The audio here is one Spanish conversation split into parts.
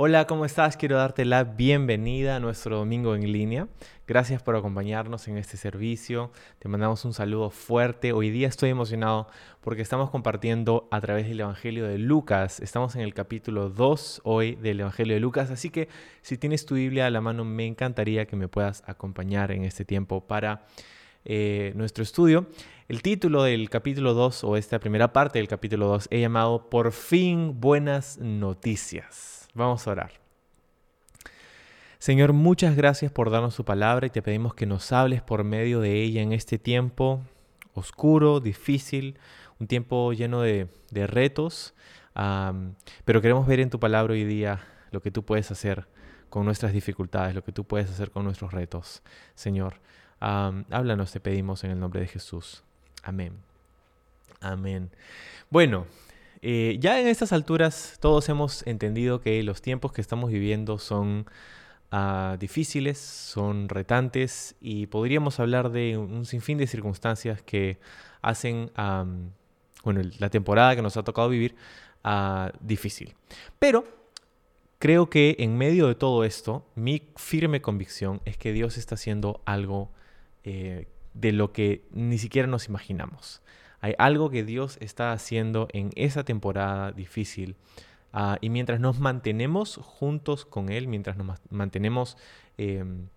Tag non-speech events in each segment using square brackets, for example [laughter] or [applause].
Hola, ¿cómo estás? Quiero darte la bienvenida a nuestro domingo en línea. Gracias por acompañarnos en este servicio. Te mandamos un saludo fuerte. Hoy día estoy emocionado porque estamos compartiendo a través del Evangelio de Lucas. Estamos en el capítulo 2 hoy del Evangelio de Lucas, así que si tienes tu Biblia a la mano, me encantaría que me puedas acompañar en este tiempo para eh, nuestro estudio. El título del capítulo 2 o esta primera parte del capítulo 2 he llamado Por fin buenas noticias. Vamos a orar. Señor, muchas gracias por darnos su palabra y te pedimos que nos hables por medio de ella en este tiempo oscuro, difícil, un tiempo lleno de, retos, pero queremos ver en tu palabra hoy día lo que tú puedes hacer con nuestras dificultades, lo que tú puedes hacer con nuestros retos. Señor, háblanos, te pedimos en el nombre de Jesús. Amén. Amén. Bueno, eh, ya en estas alturas todos hemos entendido que los tiempos que estamos viviendo son ah, difíciles, son retantes y podríamos hablar de un sinfín de circunstancias que hacen bueno, la temporada que nos ha tocado vivir uh, difícil. Pero creo que en medio de todo esto, mi firme convicción es que Dios está haciendo algo eh, de lo que ni siquiera nos imaginamos. Hay algo que Dios está haciendo en esa temporada difícil. Ah, y mientras nos mantenemos juntos con Él, mientras nos mantenemos, em,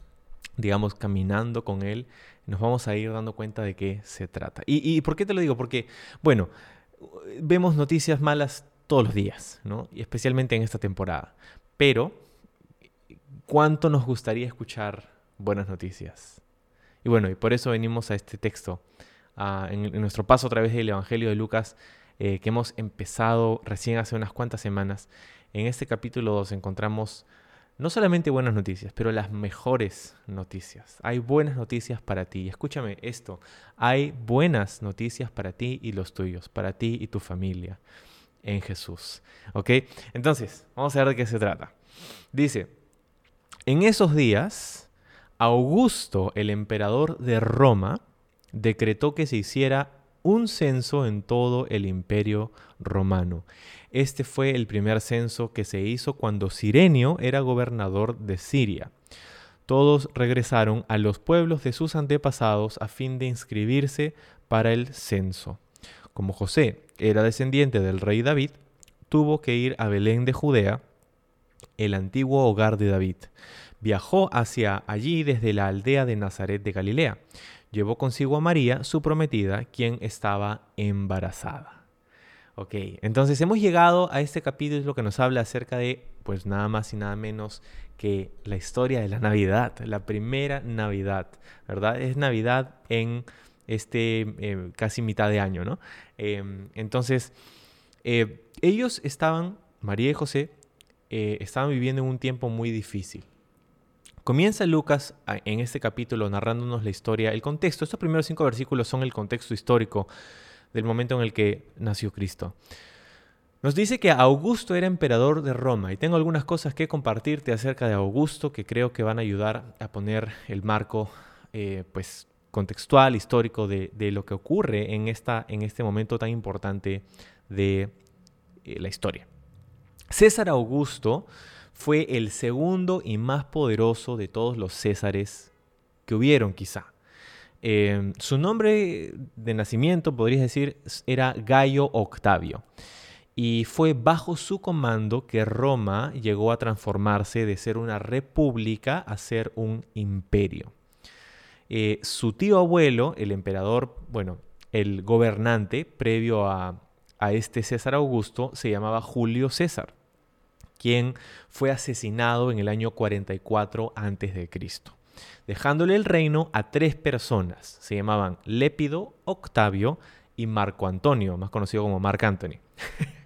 digamos, caminando con Él, nos vamos a ir dando cuenta de qué se trata. ¿Y, por qué te lo digo? Porque, bueno, vemos noticias malas todos los días, ¿no? Y especialmente en esta temporada. Pero, ¿cuánto nos gustaría escuchar buenas noticias? Y bueno, y por eso venimos a este texto en, nuestro paso a través del Evangelio de Lucas, eh, que hemos empezado recién hace unas cuantas semanas. En este capítulo 2 encontramos no solamente buenas noticias, pero las mejores noticias. Hay buenas noticias para ti. Escúchame esto, hay buenas noticias para ti y los tuyos, para ti y tu familia en Jesús. ¿Ok? Entonces, vamos a ver de qué se trata. Dice, en esos días, Augusto, el emperador de Roma, decretó que se hiciera un censo en todo el imperio romano. Este fue el primer censo que se hizo cuando Sirenio era gobernador de Siria. Todos regresaron a los pueblos de sus antepasados a fin de inscribirse para el censo. Como José era descendiente del rey David, tuvo que ir a Belén de Judea, el antiguo hogar de David. Viajó hacia allí desde la aldea de Nazaret de Galilea llevó consigo a María, su prometida, quien estaba embarazada. Ok, entonces hemos llegado a este capítulo que nos habla acerca de, pues nada más y nada menos que la historia de la Navidad, la primera Navidad, ¿verdad? Es Navidad en este eh, casi mitad de año, ¿no? Em, entonces, eh, ellos estaban, María y José, eh, estaban viviendo en un tiempo muy difícil. Comienza Lucas en este capítulo narrándonos la historia, el contexto. Estos primeros cinco versículos son el contexto histórico del momento en el que nació Cristo. Nos dice que Augusto era emperador de Roma y tengo algunas cosas que compartirte acerca de Augusto que creo que van a ayudar a poner el marco eh, pues, contextual, histórico de, lo que ocurre en, esta, en este momento tan importante de eh, la historia. César Augusto fue el segundo y más poderoso de todos los Césares que hubieron quizá. Em, su nombre de nacimiento, podrías decir, era Gallo Octavio. Y fue bajo su comando que Roma llegó a transformarse de ser una república a ser un imperio. Eh, su tío abuelo, el emperador, bueno, el gobernante previo a, a este César Augusto, se llamaba Julio César quien fue asesinado en el año 44 a.C., dejándole el reino a tres personas. Se llamaban Lépido, Octavio y Marco Antonio, más conocido como Marc Anthony.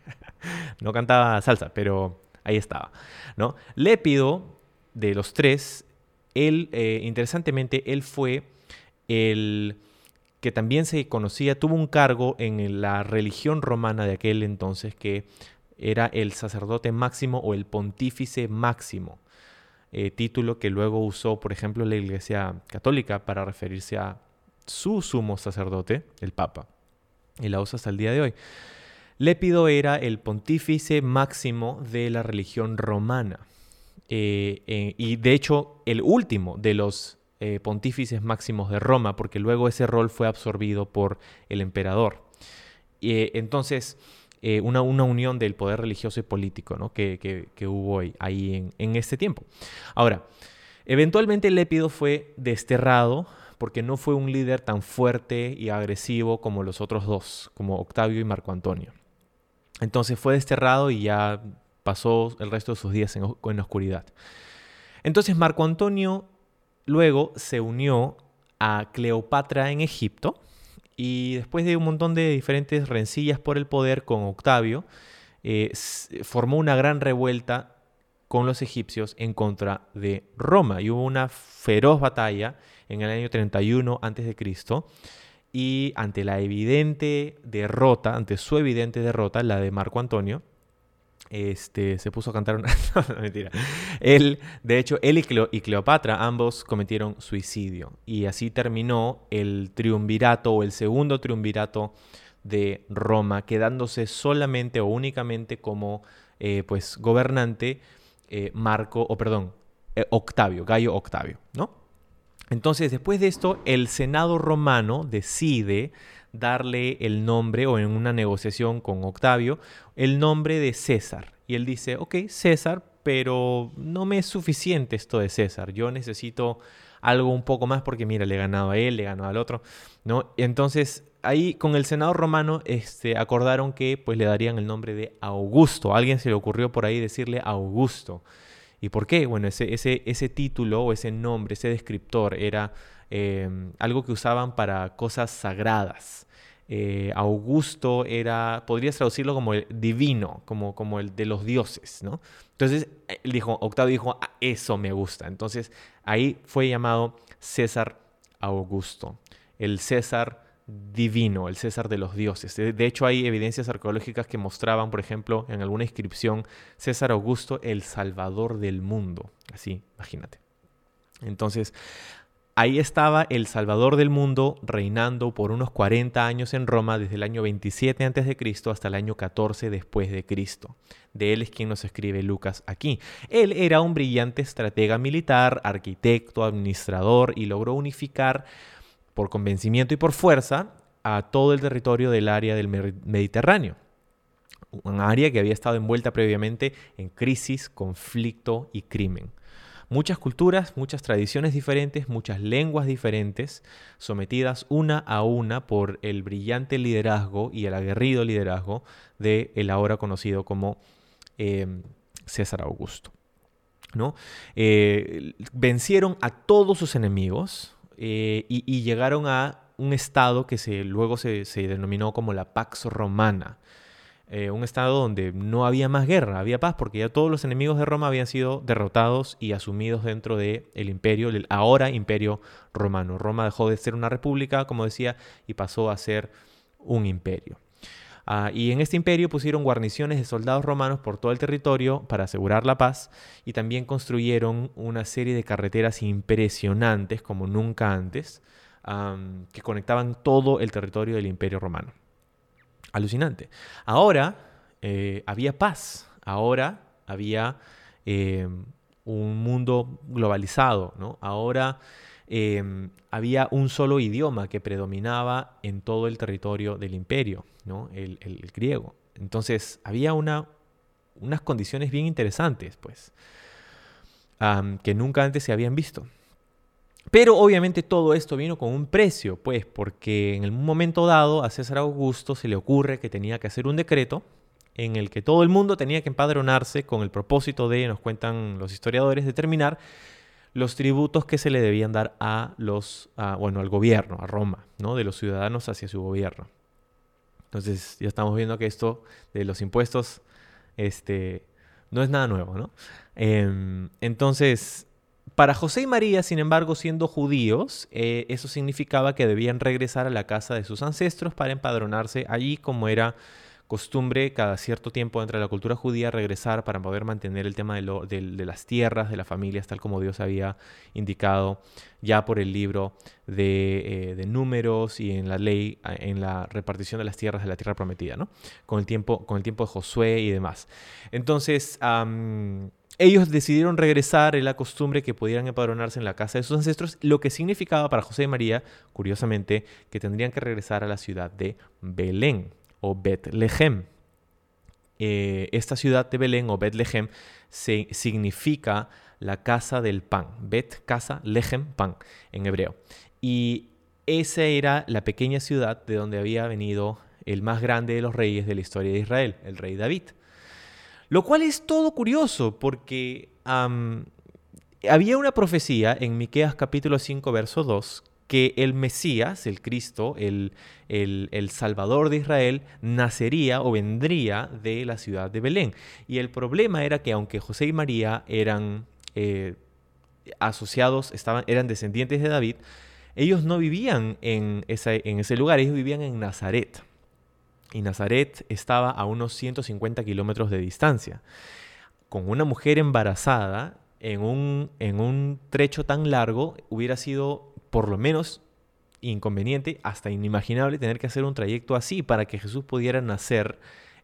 [laughs] no cantaba salsa, pero ahí estaba. ¿no? Lépido, de los tres, él, eh, interesantemente, él fue el que también se conocía, tuvo un cargo en la religión romana de aquel entonces que era el sacerdote máximo o el pontífice máximo, eh, título que luego usó, por ejemplo, la Iglesia Católica para referirse a su sumo sacerdote, el Papa, y la usa hasta el día de hoy. Lépido era el pontífice máximo de la religión romana. Eh, eh, y de hecho el último de los pontífices máximos de Roma, porque luego ese rol fue absorbido por el emperador. entonces, una, una, unión del poder religioso y político ¿no? que, hubo ahí, en, en, este tiempo. Ahora, eventualmente Lépido fue desterrado porque no fue un líder tan fuerte y agresivo como los otros dos, como Octavio y Marco Antonio. Entonces fue desterrado y ya pasó el resto de sus días en, en oscuridad. Entonces Marco Antonio luego se unió a Cleopatra en Egipto y después de un montón de diferentes rencillas por el poder con Octavio, eh, formó una gran revuelta con los egipcios en contra de Roma. Y hubo una feroz batalla en el año 31 a.C y ante la evidente derrota, ante su evidente derrota, la de Marco Antonio, este, se puso a cantar una... [laughs] no, mentira. Él, de hecho, él y, Cleopatra ambos cometieron suicidio. Y así terminó el triunvirato o el segundo triunvirato de Roma, quedándose solamente o únicamente como eh, pues, gobernante eh, Marco, o perdón, eh, Octavio, Gallo Octavio, ¿no? Entonces, después de esto, el Senado romano decide darle el nombre, o en una negociación con Octavio, el nombre de César. Y él dice, ok, César, pero no me es suficiente esto de César. Yo necesito algo un poco más porque, mira, le he ganado a él, le he ganado al otro, ¿no? Entonces, ahí con el Senado romano este, acordaron que pues le darían el nombre de Augusto. A alguien se le ocurrió por ahí decirle Augusto. ¿Y por qué? Bueno, ese, ese, ese título o ese nombre, ese descriptor era eh, algo que usaban para cosas sagradas. Eh, Augusto era, podrías traducirlo como el divino, como, como el de los dioses, ¿no? Entonces, él dijo, Octavio dijo, ah, eso me gusta. Entonces, ahí fue llamado César Augusto. El César divino, el César de los dioses. De hecho, hay evidencias arqueológicas que mostraban, por ejemplo, en alguna inscripción, César Augusto, el Salvador del mundo. Así, imagínate. Entonces, ahí estaba el Salvador del mundo reinando por unos 40 años en Roma, desde el año 27 a.C. hasta el año 14 después de Cristo. De él es quien nos escribe Lucas aquí. Él era un brillante estratega militar, arquitecto, administrador y logró unificar por convencimiento y por fuerza a todo el territorio del área del Mediterráneo. Un área que había estado envuelta previamente en crisis, conflicto y crimen. Muchas culturas, muchas tradiciones diferentes, muchas lenguas diferentes, sometidas una a una por el brillante liderazgo y el aguerrido liderazgo de el ahora conocido como em, César Augusto. ¿no? Eh, vencieron a todos sus enemigos, eh, y, llegaron a un estado que se, luego se, denominó como la Pax Romana. Eh, un estado donde no había más guerra, había paz, porque ya todos los enemigos de Roma habían sido derrotados y asumidos dentro del el imperio, el ahora imperio romano. Roma dejó de ser una república, como decía, y pasó a ser un imperio. Ah, y en este imperio pusieron guarniciones de soldados romanos por todo el territorio para asegurar la paz y también construyeron una serie de carreteras impresionantes como nunca antes que conectaban todo el territorio del imperio romano. Alucinante. Ahora eh, había paz, ahora había eh, un mundo globalizado, ¿no? Ahora Em, había un solo idioma que predominaba en todo el territorio del imperio, ¿no? el, griego. Entonces había una, unas condiciones bien interesantes, pues, que nunca antes se habían visto. Pero obviamente todo esto vino con un precio, pues, porque en el momento dado a César Augusto se le ocurre que tenía que hacer un decreto en el que todo el mundo tenía que empadronarse con el propósito de, nos cuentan los historiadores, determinar los tributos que se le debían dar a los, bueno, al gobierno, a Roma, ¿no? De los ciudadanos hacia su gobierno. Entonces ya estamos viendo que esto de los impuestos, este, no es nada nuevo, ¿no? Em, entonces, para José y María, sin embargo, siendo judíos, eh, eso significaba que debían regresar a la casa de sus ancestros para empadronarse allí como era costumbre cada cierto tiempo dentro de la cultura judía regresar para poder mantener el tema de, las tierras, de las familias, tal como Dios había indicado ya por el libro de, eh, números y en la ley, en la repartición de las tierras de la tierra prometida, ¿no? Con el tiempo, con el tiempo de Josué y demás. Entonces, ellos decidieron regresar en la costumbre que pudieran empadronarse en la casa de sus ancestros, lo que significaba para José y María, curiosamente, que tendrían que regresar a la ciudad de Belén o Betlehem. Eh, esta ciudad de Belén o Betlehem se, significa la casa del pan. Bet, casa, lehem, pan en hebreo. Y esa era la pequeña ciudad de donde había venido el más grande de los reyes de la historia de Israel, el rey David. Lo cual es todo curioso porque había una profecía en Miqueas capítulo 5, verso 2, que el Mesías, el Cristo, el, el, Salvador de Israel, nacería o vendría de la ciudad de Belén. Y el problema era que aunque José y María eran eh, asociados, estaban, eran descendientes de David, ellos no vivían en, en ese lugar, ellos vivían en Nazaret y Nazaret estaba a unos 150 kilómetros de distancia. Con una mujer embarazada en un, en un trecho tan largo hubiera sido por lo menos inconveniente, hasta inimaginable tener que hacer un trayecto así para que Jesús pudiera nacer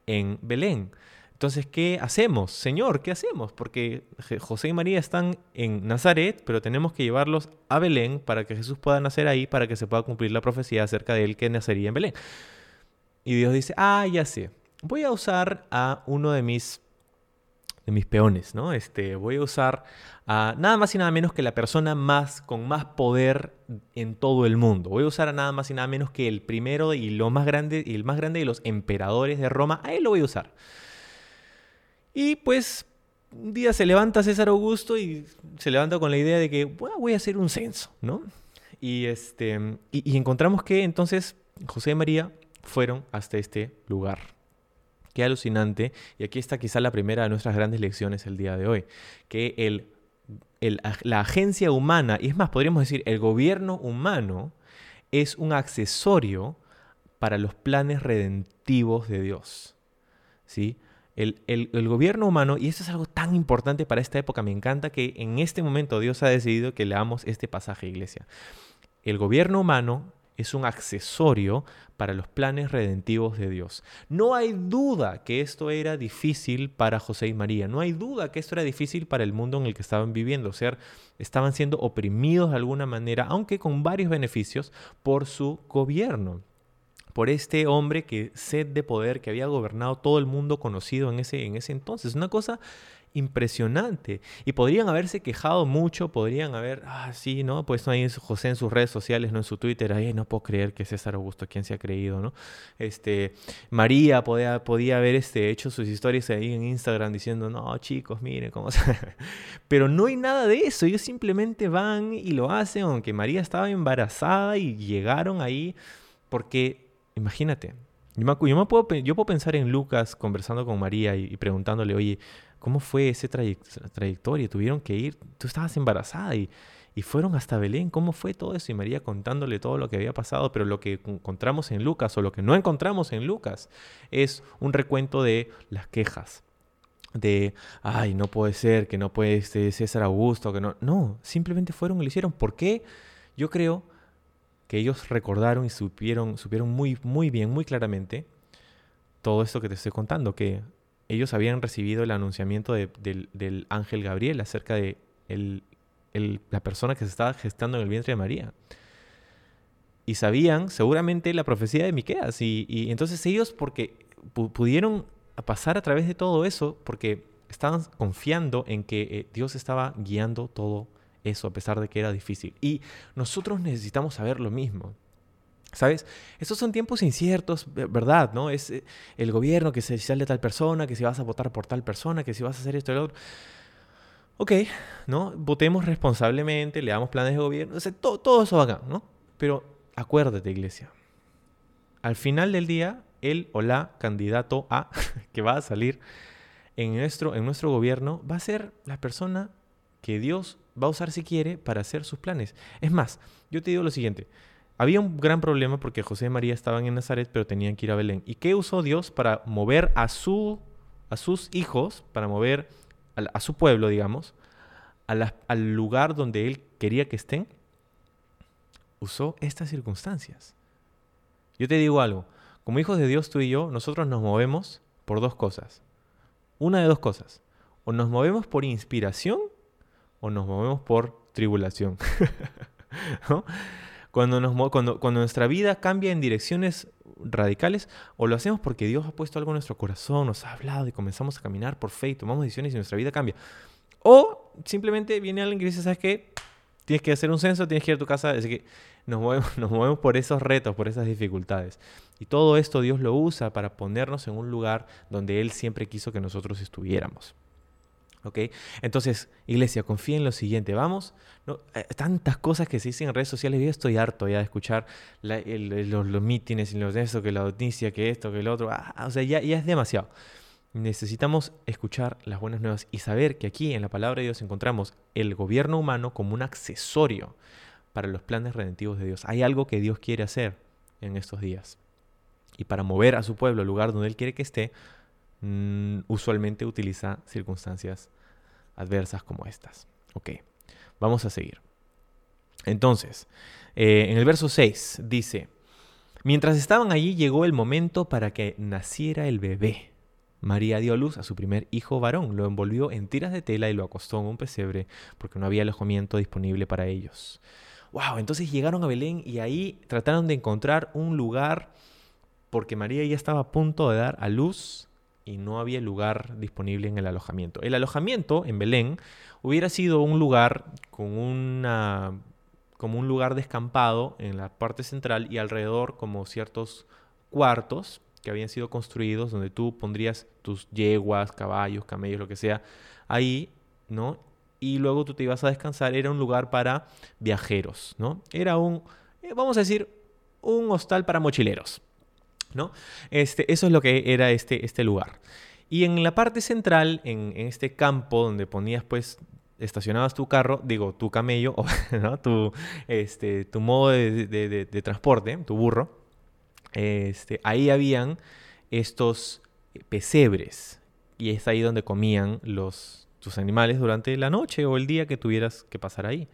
en Belén. Entonces, ¿qué hacemos? Señor, ¿qué hacemos? Porque José y María están en Nazaret, pero tenemos que llevarlos a Belén para que Jesús pueda nacer ahí, para que se pueda cumplir la profecía acerca de él que nacería en Belén. Y Dios dice, ah, ya sé, voy a usar a uno de mis, de mis peones, ¿no? Este, voy a usar a nada más y nada menos que la persona más, con más poder en todo el mundo. Voy a usar a nada más y nada menos que el primero y, lo más grande, y el más grande de los emperadores de Roma. A él lo voy a usar. Y pues un día se levanta César Augusto y se levanta con la idea de que voy a hacer un censo, ¿no? Y, este, y, y encontramos que entonces José María fueron hasta este lugar. Qué alucinante. Y aquí está quizá la primera de nuestras grandes lecciones el día de hoy. Que el, la agencia humana, y es más, podríamos decir, el gobierno humano es un accesorio para los planes redentivos de Dios. ¿Sí? El, el, gobierno humano, y esto es algo tan importante para esta época, me encanta que en este momento Dios ha decidido que leamos este pasaje, iglesia. El gobierno humano es un accesorio para los planes redentivos de Dios. No hay duda que esto era difícil para José y María, no hay duda que esto era difícil para el mundo en el que estaban viviendo, o sea, estaban siendo oprimidos de alguna manera, aunque con varios beneficios, por su gobierno por este hombre que sed de poder que había gobernado todo el mundo conocido en ese, en ese entonces. Una cosa impresionante. Y podrían haberse quejado mucho, podrían haber, ah, sí, ¿no? Pues ahí José en sus redes sociales, no en su Twitter, ay, no puedo creer que César Augusto, ¿quién se ha creído, no? Este, María podía, podía haber este, hecho sus historias ahí en Instagram diciendo, no, chicos, miren cómo se... [laughs] Pero no hay nada de eso, ellos simplemente van y lo hacen, aunque María estaba embarazada y llegaron ahí, porque, imagínate, yo, me, yo, puedo, yo puedo pensar en Lucas conversando con María y preguntándole, oye, ¿Cómo fue esa trayectoria? Tuvieron que ir, tú estabas embarazada y, y fueron hasta Belén. ¿Cómo fue todo eso? Y María contándole todo lo que había pasado, pero lo que encontramos en Lucas o lo que no encontramos en Lucas es un recuento de las quejas. De, ay, no puede ser, que no puede ser César Augusto, que no. No, simplemente fueron y lo hicieron. ¿Por qué? Yo creo que ellos recordaron y supieron, supieron muy, muy bien, muy claramente todo esto que te estoy contando, que ellos habían recibido el anunciamiento del ángel Gabriel acerca de la persona que se estaba gestando en el vientre de María. Y sabían seguramente la profecía de Miqueas. Y, entonces ellos, porque pudieron pasar a través de todo eso, porque estaban confiando en que eh, Dios estaba guiando todo eso, a pesar de que era difícil. Y nosotros necesitamos saber lo mismo. ¿Sabes? Estos son tiempos inciertos, ¿verdad? ¿No? Es eh, el gobierno que se sale tal persona, que si vas a votar por tal persona, que si vas a hacer esto y lo otro. Ok, ¿no? Votemos responsablemente, le damos planes de gobierno, todo, todo eso acá, ¿no? Pero acuérdate, iglesia. Al final del día, él o la candidato A [laughs] que va a salir en nuestro, en nuestro gobierno va a ser la persona que Dios va a usar si quiere para hacer sus planes. Es más, yo te digo lo siguiente había un gran problema porque José y María estaban en Nazaret, pero tenían que ir a Belén. ¿Y qué usó Dios para mover a, su, a sus hijos, para mover a, su pueblo, digamos, al lugar donde Él quería que estén? Usó estas circunstancias. Yo te digo algo, como hijos de Dios tú y yo, nosotros nos movemos por dos cosas. Una de dos cosas. O nos movemos por inspiración o nos movemos por tribulación. [laughs] Cuando, nuestra vida cambia en direcciones radicales, o lo hacemos porque Dios ha puesto algo en nuestro corazón, nos ha hablado y comenzamos a caminar por fe y tomamos decisiones y nuestra vida cambia. O simplemente viene alguien que dice, ¿sabes qué? Tienes que hacer un censo, tienes que ir a tu casa. Así que nos movemos [laughs] por esos retos, por esas dificultades. Y todo esto Dios lo usa para ponernos en un lugar donde Él siempre quiso que nosotros estuviéramos. ¿Ok? Entonces, iglesia, confía en lo siguiente. Vamos, no, eh, tantas cosas que se dicen en redes sociales. Yo estoy harto ya de escuchar los, los, mítines y los de eso, que la noticia, que esto, que el otro. Ah, o sea, ya es demasiado. Necesitamos escuchar las buenas nuevas y saber que aquí en la palabra de Dios encontramos el gobierno humano como un accesorio para los planes redentivos de Dios. Hay algo que Dios quiere hacer en estos días. Y para mover a su pueblo al lugar donde Él quiere que esté, Mm, usualmente utiliza circunstancias adversas como estas. Ok, vamos a seguir. Entonces, eh, en el verso 6 dice, mientras estaban allí llegó el momento para que naciera el bebé. María dio a luz a su primer hijo varón, lo envolvió en tiras de tela y lo acostó en un pesebre porque no había alojamiento disponible para ellos. Wow, entonces llegaron a Belén y ahí trataron de encontrar un lugar porque María ya estaba a punto de dar a luz y no había lugar disponible en el alojamiento. El alojamiento en Belén hubiera sido un lugar con una como un lugar descampado en la parte central y alrededor como ciertos cuartos que habían sido construidos donde tú pondrías tus yeguas, caballos, camellos, lo que sea, ahí, ¿no? Y luego tú te ibas a descansar, era un lugar para viajeros, ¿no? Era un, eh, vamos a decir, un hostal para mochileros, ¿no? Este, eso es lo que era este, este lugar. Y en la parte central, en, este campo donde ponías, pues, estacionabas tu carro, digo, tu camello, [laughs] ¿no? tu, este, tu modo de, transporte, tu burro, este, ahí habían estos pesebres. Y es ahí donde comían los, tus animales durante la noche o el día que tuvieras que pasar ahí.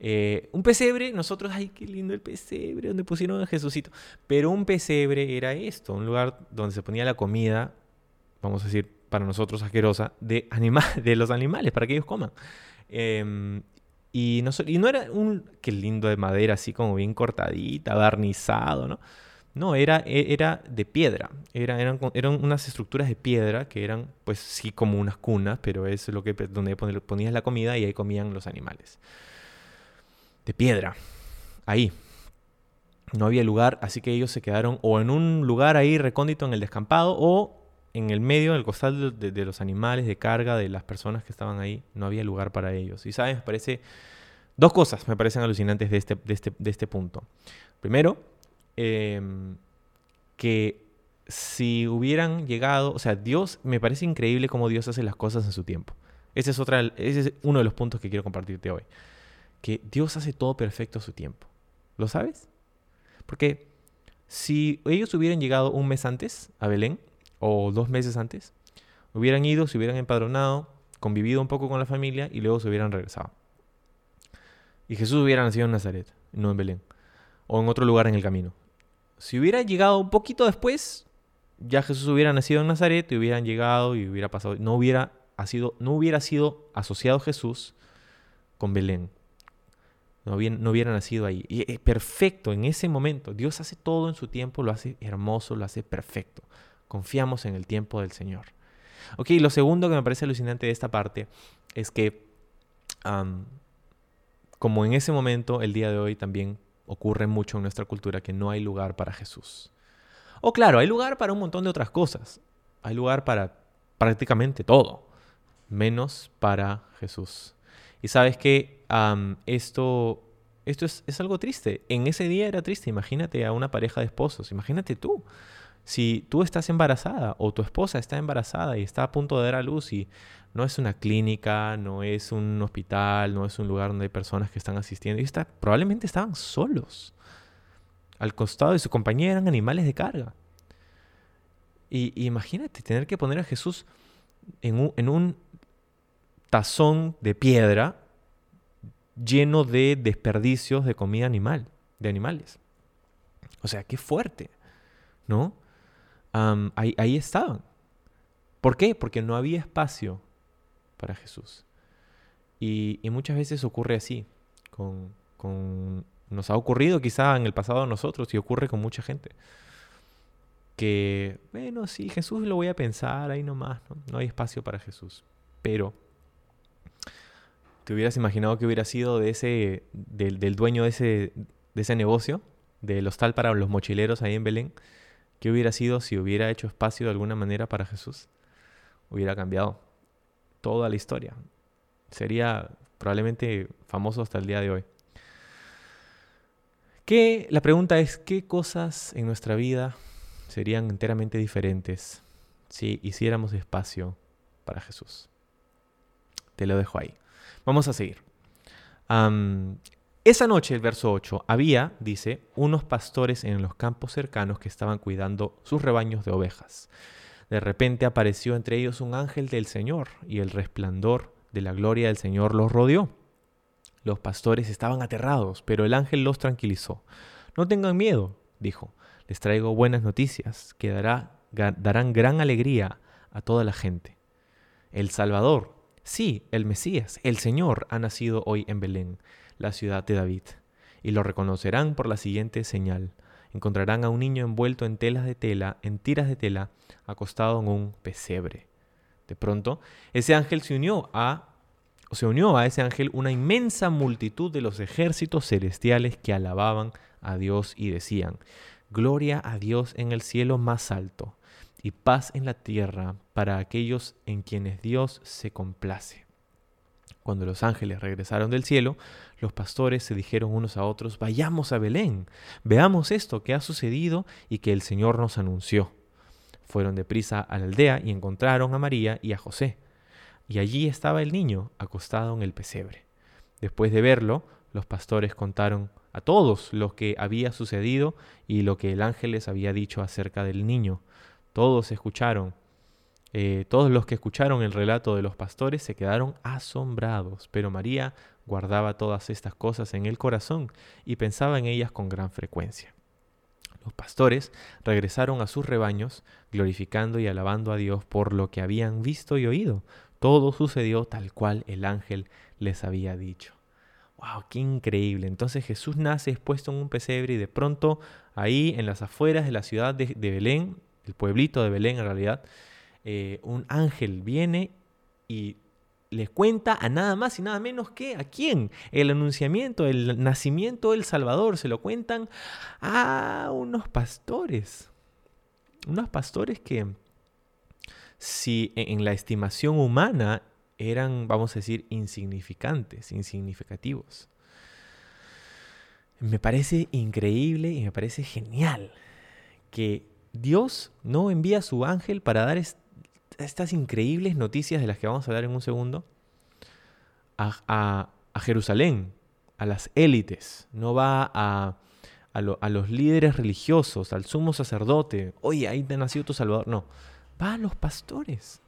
Eh, un pesebre, nosotros, ay, qué lindo el pesebre, donde pusieron a Jesucito. Pero un pesebre era esto, un lugar donde se ponía la comida, vamos a decir, para nosotros asquerosa, de, [laughs] de los animales, para que ellos coman. Em, y, no, y no era un, qué lindo de madera, así como bien cortadita, barnizado, ¿no? No, era, e, era de piedra. Era, eran, eran unas estructuras de piedra que eran, pues sí, como unas cunas, pero es lo que, donde ponías la comida y ahí comían los animales de piedra. Ahí. No había lugar, así que ellos se quedaron o en un lugar ahí recóndito en el descampado o en el medio, en el costal de, los animales, de carga, de las personas que estaban ahí. No había lugar para ellos. Y sabes, me parece... Dos cosas me parecen alucinantes de este, de este, de este punto. Primero, em, que si hubieran llegado, o sea, Dios, me parece increíble cómo Dios hace las cosas en su tiempo. Ese es, otra, ese es uno de los puntos que quiero compartirte hoy que Dios hace todo perfecto a su tiempo. ¿Lo sabes? Porque si ellos hubieran llegado un mes antes a Belén, o dos meses antes, hubieran ido, se hubieran empadronado, convivido un poco con la familia y luego se hubieran regresado. Y Jesús hubiera nacido en Nazaret, no en Belén, o en otro lugar en el camino. Si hubiera llegado un poquito después, ya Jesús hubiera nacido en Nazaret y hubieran llegado y hubiera pasado, no hubiera, sido, no hubiera sido asociado Jesús con Belén no, hubiera, nacido ahí. Y es perfecto en ese momento. Dios hace todo en su tiempo, lo hace hermoso, lo hace perfecto. Confiamos en el tiempo del Señor. Ok, lo segundo que me parece alucinante de esta parte es que, como en ese momento, el día de hoy también ocurre mucho en nuestra cultura que no hay lugar para Jesús. O claro, hay lugar para un montón de otras cosas. Hay lugar para prácticamente todo, menos para Jesús. Y sabes que esto, esto es, es, algo triste. En ese día era triste. Imagínate a una pareja de esposos. Imagínate tú. Si tú estás embarazada o tu esposa está embarazada y está a punto de dar a luz y no es una clínica, no es un hospital, no es un lugar donde hay personas que están asistiendo. Y está, probablemente estaban solos. al costado de su compañía eran animales de carga. Y, imagínate tener que poner a Jesús en un, en un tazón de piedra lleno de desperdicios de comida animal, de animales. O sea, qué fuerte, ¿no? ahí, ahí, estaban. ¿Por qué? Porque no había espacio para Jesús. Y, muchas veces ocurre así. Con, con, nos ha ocurrido quizá en el pasado a nosotros y ocurre con mucha gente. Que, bueno, sí, Jesús lo voy a pensar ahí nomás, ¿no? No hay espacio para Jesús. Pero, ¿te hubieras imaginado que hubiera sido de ese, del, dueño de ese, de ese negocio, del hostal para los mochileros ahí en Belén? ¿Qué hubiera sido si hubiera hecho espacio de alguna manera para Jesús? Hubiera cambiado toda la historia. Sería probablemente famoso hasta el día de hoy. Que la pregunta es, ¿qué cosas en nuestra vida serían enteramente diferentes si hiciéramos espacio para Jesús? Te lo dejo ahí. Vamos a seguir. esa noche, el verso 8, había, dice, unos pastores en los campos cercanos que estaban cuidando sus rebaños de ovejas. De repente apareció entre ellos un ángel del Señor y el resplandor de la gloria del Señor los rodeó. Los pastores estaban aterrados, pero el ángel los tranquilizó. No tengan miedo, dijo, les traigo buenas noticias que darán gran alegría a toda la gente. El Salvador, sí, el Mesías, el Señor, ha nacido hoy en Belén, la ciudad de David, y lo reconocerán por la siguiente señal. Encontrarán a un niño envuelto en telas de tela, en tiras de tela, acostado en un pesebre. De pronto, ese ángel se unió a se unió a ese ángel una inmensa multitud de los ejércitos celestiales que alababan a Dios y decían, Gloria a Dios en el cielo más alto y paz en la tierra para aquellos en quienes Dios se complace. Cuando los ángeles regresaron del cielo, los pastores se dijeron unos a otros, vayamos a Belén, veamos esto que ha sucedido y que el Señor nos anunció. Fueron deprisa a la aldea y encontraron a María y a José. Y allí estaba el niño acostado en el pesebre. Después de verlo, los pastores contaron a todos lo que había sucedido y lo que el ángel les había dicho acerca del niño. Todos escucharon, eh, todos los que escucharon el relato de los pastores se quedaron asombrados, pero María guardaba todas estas cosas en el corazón y pensaba en ellas con gran frecuencia. Los pastores regresaron a sus rebaños, glorificando y alabando a Dios por lo que habían visto y oído. Todo sucedió tal cual el ángel les había dicho. ¡Wow! ¡Qué increíble! Entonces Jesús nace expuesto en un pesebre y de pronto ahí en las afueras de la ciudad de, Belén, el pueblito de Belén en realidad, eh, un ángel viene y les cuenta a nada más y nada menos que a quién. El anunciamiento, el nacimiento del Salvador, se lo cuentan a unos pastores. Unos pastores que, si e, en la estimación humana eran, vamos a decir, insignificantes, insignificativos. Me parece increíble y me parece genial que Dios no envía a su ángel para dar estas increíbles noticias de las que vamos a hablar en un segundo a, Jerusalén, a las élites, no va a, los líderes religiosos, al sumo sacerdote, oye, ahí te nacido tu Salvador, no, va a los pastores.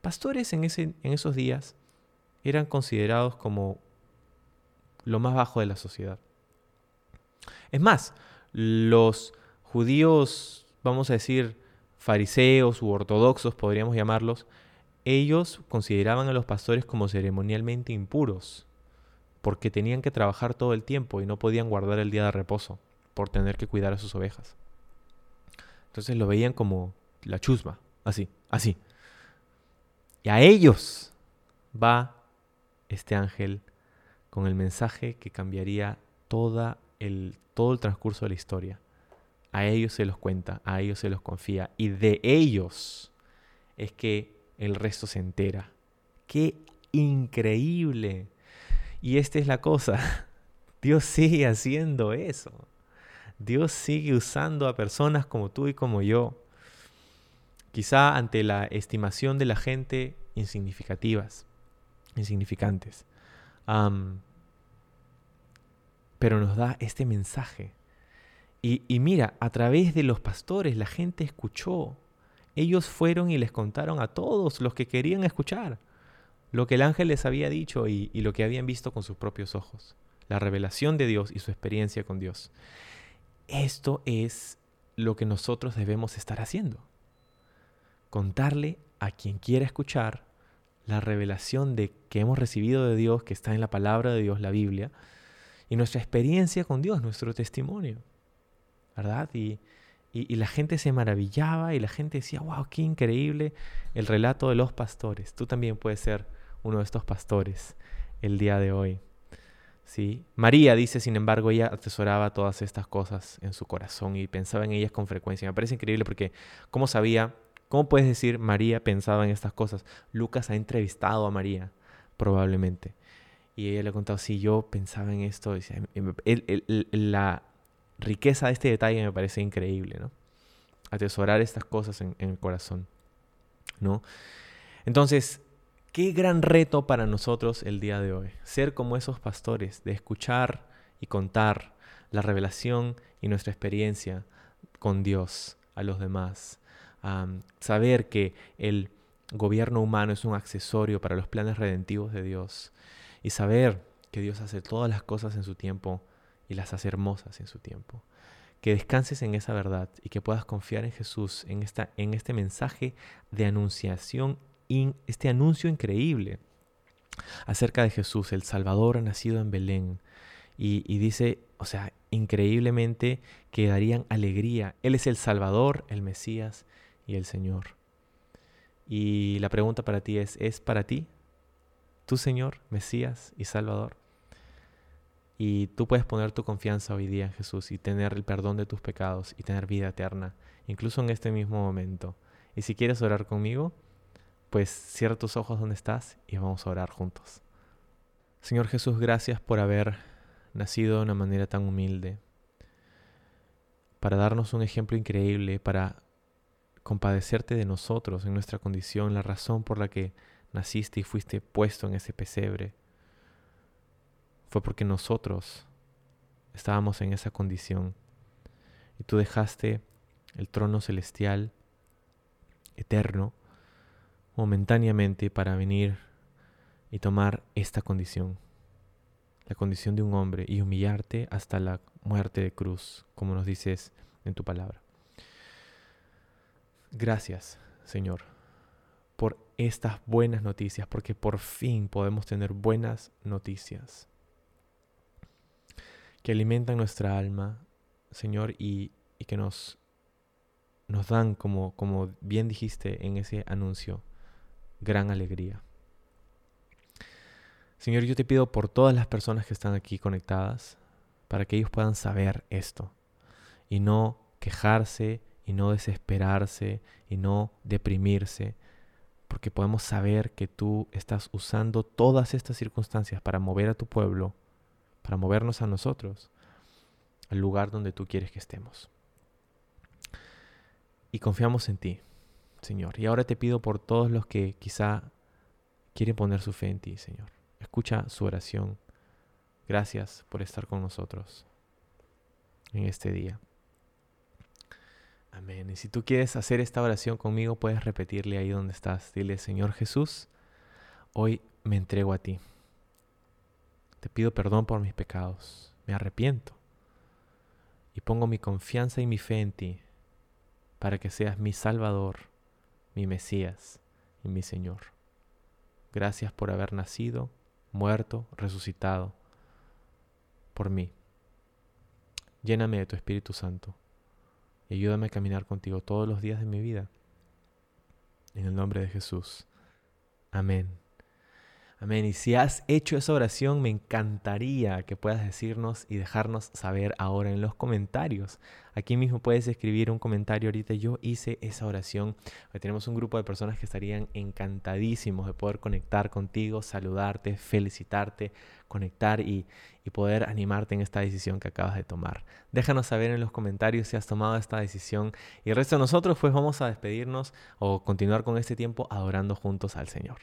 Pastores en, en esos días eran considerados como lo más bajo de la sociedad. Es más, los judíos, vamos a decir, fariseos u ortodoxos, podríamos llamarlos, ellos consideraban a los pastores como ceremonialmente impuros, porque tenían que trabajar todo el tiempo y no podían guardar el día de reposo por tener que cuidar a sus ovejas. Entonces lo veían como la chusma, así, así. Y a ellos va este ángel con el mensaje que cambiaría todo el transcurso de la historia. A ellos se los cuenta, a ellos se los confía y de ellos es que el resto se entera. ¡Qué increíble! Y esta es la cosa. [laughs] Dios sigue haciendo eso. Dios sigue usando a personas como tú y como yo. Quizá ante la estimación de la gente insignificativas, insignificantes. pero nos da este mensaje Y, mira, a través de los pastores la gente escuchó. Ellos fueron y les contaron a todos los que querían escuchar lo que el ángel les había dicho y, y, lo que habían visto con sus propios ojos, la revelación de Dios y su experiencia con Dios. Esto es lo que nosotros debemos estar haciendo. Contarle a quien quiera escuchar la revelación de que hemos recibido de Dios, que está en la palabra de Dios, la Biblia, y nuestra experiencia con Dios, nuestro testimonio. ¿Verdad? Y, y, y, la gente se maravillaba y la gente decía, wow, qué increíble el relato de los pastores. Tú también puedes ser uno de estos pastores el día de hoy. ¿Sí? María dice, sin embargo, ella atesoraba todas estas cosas en su corazón y pensaba en ellas con frecuencia. Me parece increíble porque, ¿cómo sabía? ¿Cómo puedes decir María pensaba en estas cosas? Lucas ha entrevistado a María, probablemente. Y ella le ha contado, sí, yo pensaba en esto. El, el, el, la riqueza de este detalle me parece increíble, ¿no? Atesorar estas cosas en, el corazón, ¿no? Entonces, qué gran reto para nosotros el día de hoy. Ser como esos pastores, de escuchar y contar la revelación y nuestra experiencia con Dios a los demás. Saber que el gobierno humano es un accesorio para los planes redentivos de Dios. Y saber que Dios hace todas las cosas en su tiempo y las hace hermosas en su tiempo. Que descanses en esa verdad y que puedas confiar en Jesús, en, esta, en este mensaje de anunciación, in, este anuncio increíble acerca de Jesús, el Salvador nacido en Belén. Y, y dice, o sea, increíblemente que darían alegría. Él es el Salvador, el Mesías y el Señor. Y la pregunta para ti es, ¿es para ti? ¿Tu Señor, Mesías y Salvador? Y tú puedes poner tu confianza hoy día en Jesús y tener el perdón de tus pecados y tener vida eterna, incluso en este mismo momento. Y si quieres orar conmigo, pues cierra tus ojos donde estás y vamos a orar juntos. Señor Jesús, gracias por haber nacido de una manera tan humilde, para darnos un ejemplo increíble, para compadecerte de nosotros en nuestra condición, la razón por la que naciste y fuiste puesto en ese pesebre fue porque nosotros estábamos en esa condición. Y tú dejaste el trono celestial eterno momentáneamente para venir y tomar esta condición, la condición de un hombre, y humillarte hasta la muerte de cruz, como nos dices en tu palabra. Gracias, Señor, por estas buenas noticias, porque por fin podemos tener buenas noticias que alimentan nuestra alma, Señor, y, y que nos, nos dan, como, como bien dijiste en ese anuncio, gran alegría. Señor, yo te pido por todas las personas que están aquí conectadas, para que ellos puedan saber esto y no quejarse y no desesperarse y no deprimirse, porque podemos saber que tú estás usando todas estas circunstancias para mover a tu pueblo para movernos a nosotros al lugar donde tú quieres que estemos. Y confiamos en ti, Señor. Y ahora te pido por todos los que quizá quieren poner su fe en ti, Señor. Escucha su oración. Gracias por estar con nosotros en este día. Amén. Y si tú quieres hacer esta oración conmigo, puedes repetirle ahí donde estás. Dile, Señor Jesús, hoy me entrego a ti. Te pido perdón por mis pecados. Me arrepiento. Y pongo mi confianza y mi fe en ti para que seas mi Salvador, mi Mesías y mi Señor. Gracias por haber nacido, muerto, resucitado por mí. Lléname de tu Espíritu Santo y ayúdame a caminar contigo todos los días de mi vida. En el nombre de Jesús. Amén. Amén. Y si has hecho esa oración, me encantaría que puedas decirnos y dejarnos saber ahora en los comentarios. Aquí mismo puedes escribir un comentario ahorita. Yo hice esa oración. Tenemos un grupo de personas que estarían encantadísimos de poder conectar contigo, saludarte, felicitarte, conectar y, y poder animarte en esta decisión que acabas de tomar. Déjanos saber en los comentarios si has tomado esta decisión. Y el resto de nosotros, pues vamos a despedirnos o continuar con este tiempo adorando juntos al Señor.